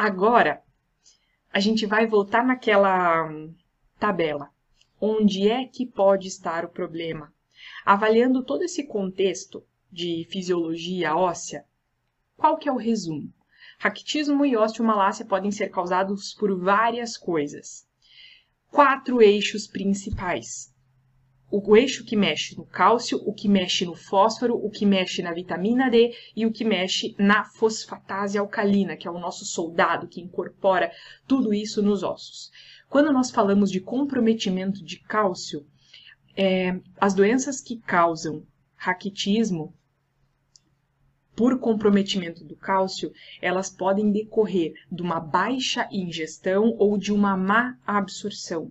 Agora, a gente vai voltar naquela tabela. Onde é que pode estar o problema? Avaliando todo esse contexto de fisiologia óssea, qual que é o resumo? Raquitismo e osteomalácia podem ser causados por várias coisas. Quatro eixos principais. O eixo que mexe no cálcio, o que mexe no fósforo, o que mexe na vitamina D e o que mexe na fosfatase alcalina, que é o nosso soldado que incorpora tudo isso nos ossos. Quando nós falamos de comprometimento de cálcio, é, as doenças que causam raquitismo por comprometimento do cálcio, elas podem decorrer de uma baixa ingestão ou de uma má absorção.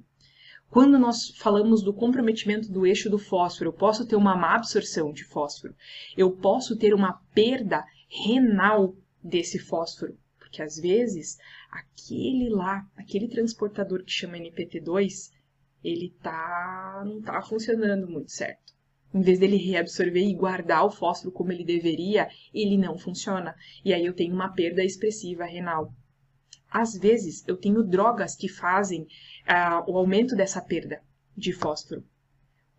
Quando nós falamos do comprometimento do eixo do fósforo, eu posso ter uma má absorção de fósforo, eu posso ter uma perda renal desse fósforo, porque às vezes aquele lá, aquele transportador que chama NPT2, ele tá não tá funcionando muito certo. Em vez dele reabsorver e guardar o fósforo como ele deveria, ele não funciona. E aí eu tenho uma perda expressiva renal. Às vezes eu tenho drogas que fazem uh, o aumento dessa perda de fósforo.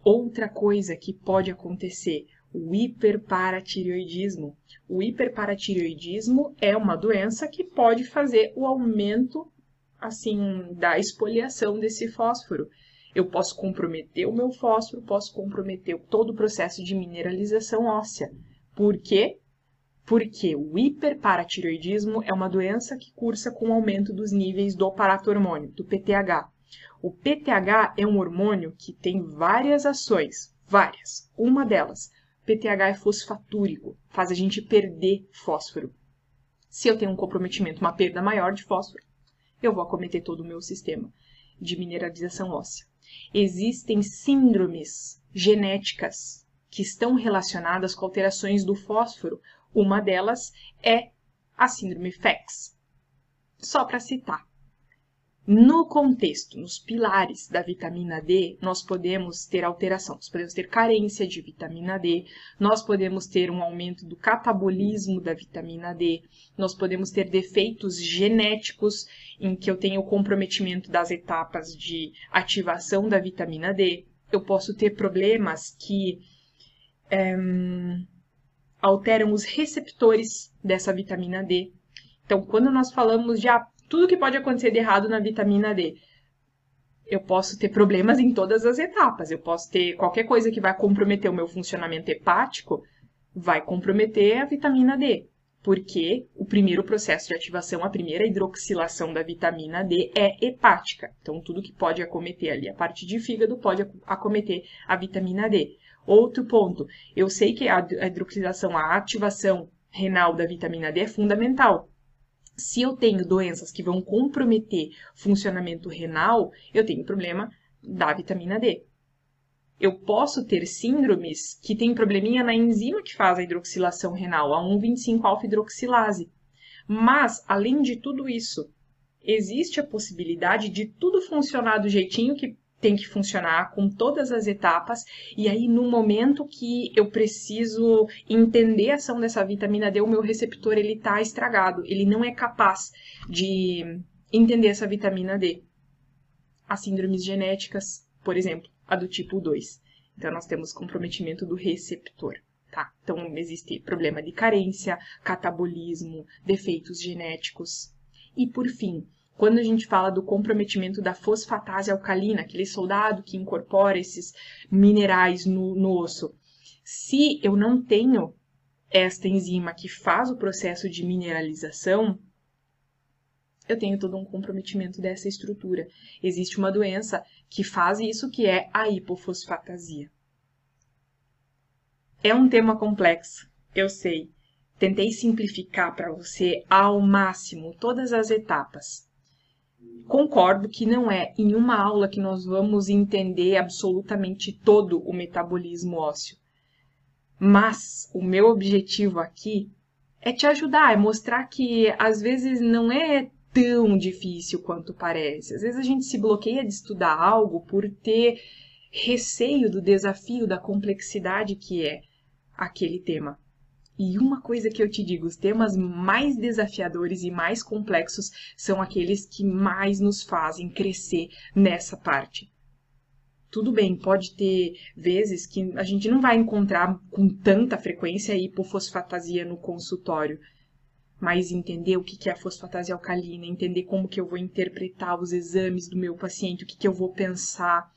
Outra coisa que pode acontecer, o hiperparatireoidismo. O hiperparatireoidismo é uma doença que pode fazer o aumento assim da expoliação desse fósforo. Eu posso comprometer o meu fósforo, posso comprometer todo o processo de mineralização óssea. Por quê? Porque o hiperparatireoidismo é uma doença que cursa com o aumento dos níveis do paratormônio, do PTH. O PTH é um hormônio que tem várias ações, várias. Uma delas, PTH é fosfatúrico, faz a gente perder fósforo. Se eu tenho um comprometimento, uma perda maior de fósforo, eu vou acometer todo o meu sistema de mineralização óssea. Existem síndromes genéticas que estão relacionadas com alterações do fósforo. Uma delas é a síndrome FEX. Só para citar. No contexto, nos pilares da vitamina D, nós podemos ter alteração, nós podemos ter carência de vitamina D, nós podemos ter um aumento do catabolismo da vitamina D, nós podemos ter defeitos genéticos em que eu tenho comprometimento das etapas de ativação da vitamina D, eu posso ter problemas que é, alteram os receptores dessa vitamina D. Então, quando nós falamos de ah, tudo que pode acontecer de errado na vitamina D. Eu posso ter problemas em todas as etapas. Eu posso ter qualquer coisa que vai comprometer o meu funcionamento hepático, vai comprometer a vitamina D. Porque o primeiro processo de ativação, a primeira hidroxilação da vitamina D é hepática. Então, tudo que pode acometer ali a parte de fígado pode acometer a vitamina D. Outro ponto, eu sei que a hidroxilação, a ativação renal da vitamina D é fundamental se eu tenho doenças que vão comprometer funcionamento renal, eu tenho problema da vitamina D. Eu posso ter síndromes que têm probleminha na enzima que faz a hidroxilação renal, a 1,25-alfa-hidroxilase. Mas, além de tudo isso, existe a possibilidade de tudo funcionar do jeitinho que tem que funcionar com todas as etapas, e aí no momento que eu preciso entender a ação dessa vitamina D, o meu receptor ele está estragado, ele não é capaz de entender essa vitamina D. As síndromes genéticas, por exemplo, a do tipo 2. Então nós temos comprometimento do receptor. Tá? Então existe problema de carência, catabolismo, defeitos genéticos. E por fim, quando a gente fala do comprometimento da fosfatase alcalina, aquele soldado que incorpora esses minerais no, no osso, se eu não tenho esta enzima que faz o processo de mineralização, eu tenho todo um comprometimento dessa estrutura. Existe uma doença que faz isso, que é a hipofosfatasia. É um tema complexo, eu sei. Tentei simplificar para você ao máximo todas as etapas concordo que não é em uma aula que nós vamos entender absolutamente todo o metabolismo ósseo. Mas o meu objetivo aqui é te ajudar, é mostrar que às vezes não é tão difícil quanto parece. Às vezes a gente se bloqueia de estudar algo por ter receio do desafio, da complexidade que é aquele tema. E uma coisa que eu te digo, os temas mais desafiadores e mais complexos são aqueles que mais nos fazem crescer nessa parte. Tudo bem, pode ter vezes que a gente não vai encontrar com tanta frequência hipofosfatasia no consultório, mas entender o que é a fosfatase alcalina, entender como que eu vou interpretar os exames do meu paciente, o que, que eu vou pensar,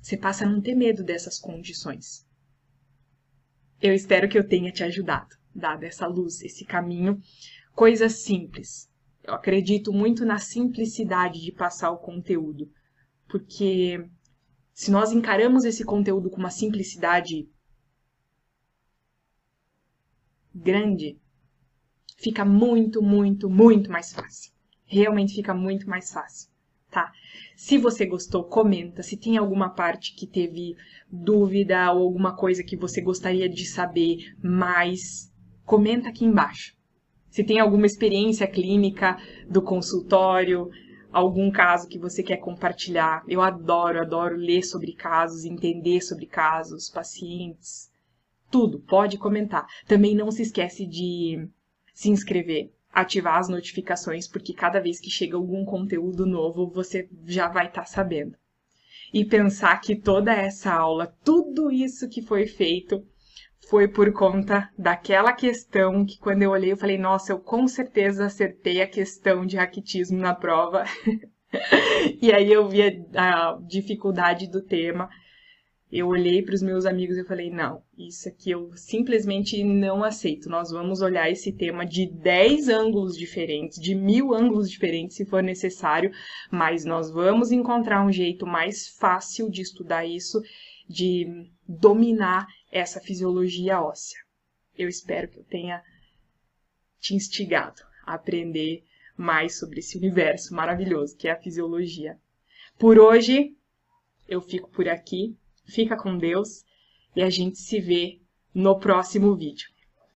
você passa a não ter medo dessas condições. Eu espero que eu tenha te ajudado, dado essa luz, esse caminho. Coisas simples. Eu acredito muito na simplicidade de passar o conteúdo, porque se nós encaramos esse conteúdo com uma simplicidade grande, fica muito, muito, muito mais fácil. Realmente fica muito mais fácil, tá? Se você gostou, comenta. Se tem alguma parte que teve dúvida ou alguma coisa que você gostaria de saber mais, comenta aqui embaixo. Se tem alguma experiência clínica do consultório, algum caso que você quer compartilhar. Eu adoro, adoro ler sobre casos, entender sobre casos, pacientes, tudo. Pode comentar. Também não se esquece de se inscrever, ativar as notificações, porque cada vez que chega algum conteúdo novo, você já vai estar tá sabendo. E pensar que toda essa aula, tudo isso que foi feito, foi por conta daquela questão que quando eu olhei eu falei, nossa, eu com certeza acertei a questão de raquitismo na prova. e aí eu vi a, a dificuldade do tema eu olhei para os meus amigos e falei: não, isso aqui eu simplesmente não aceito. Nós vamos olhar esse tema de 10 ângulos diferentes, de mil ângulos diferentes, se for necessário, mas nós vamos encontrar um jeito mais fácil de estudar isso, de dominar essa fisiologia óssea. Eu espero que eu tenha te instigado a aprender mais sobre esse universo maravilhoso que é a fisiologia. Por hoje, eu fico por aqui. Fica com Deus e a gente se vê no próximo vídeo.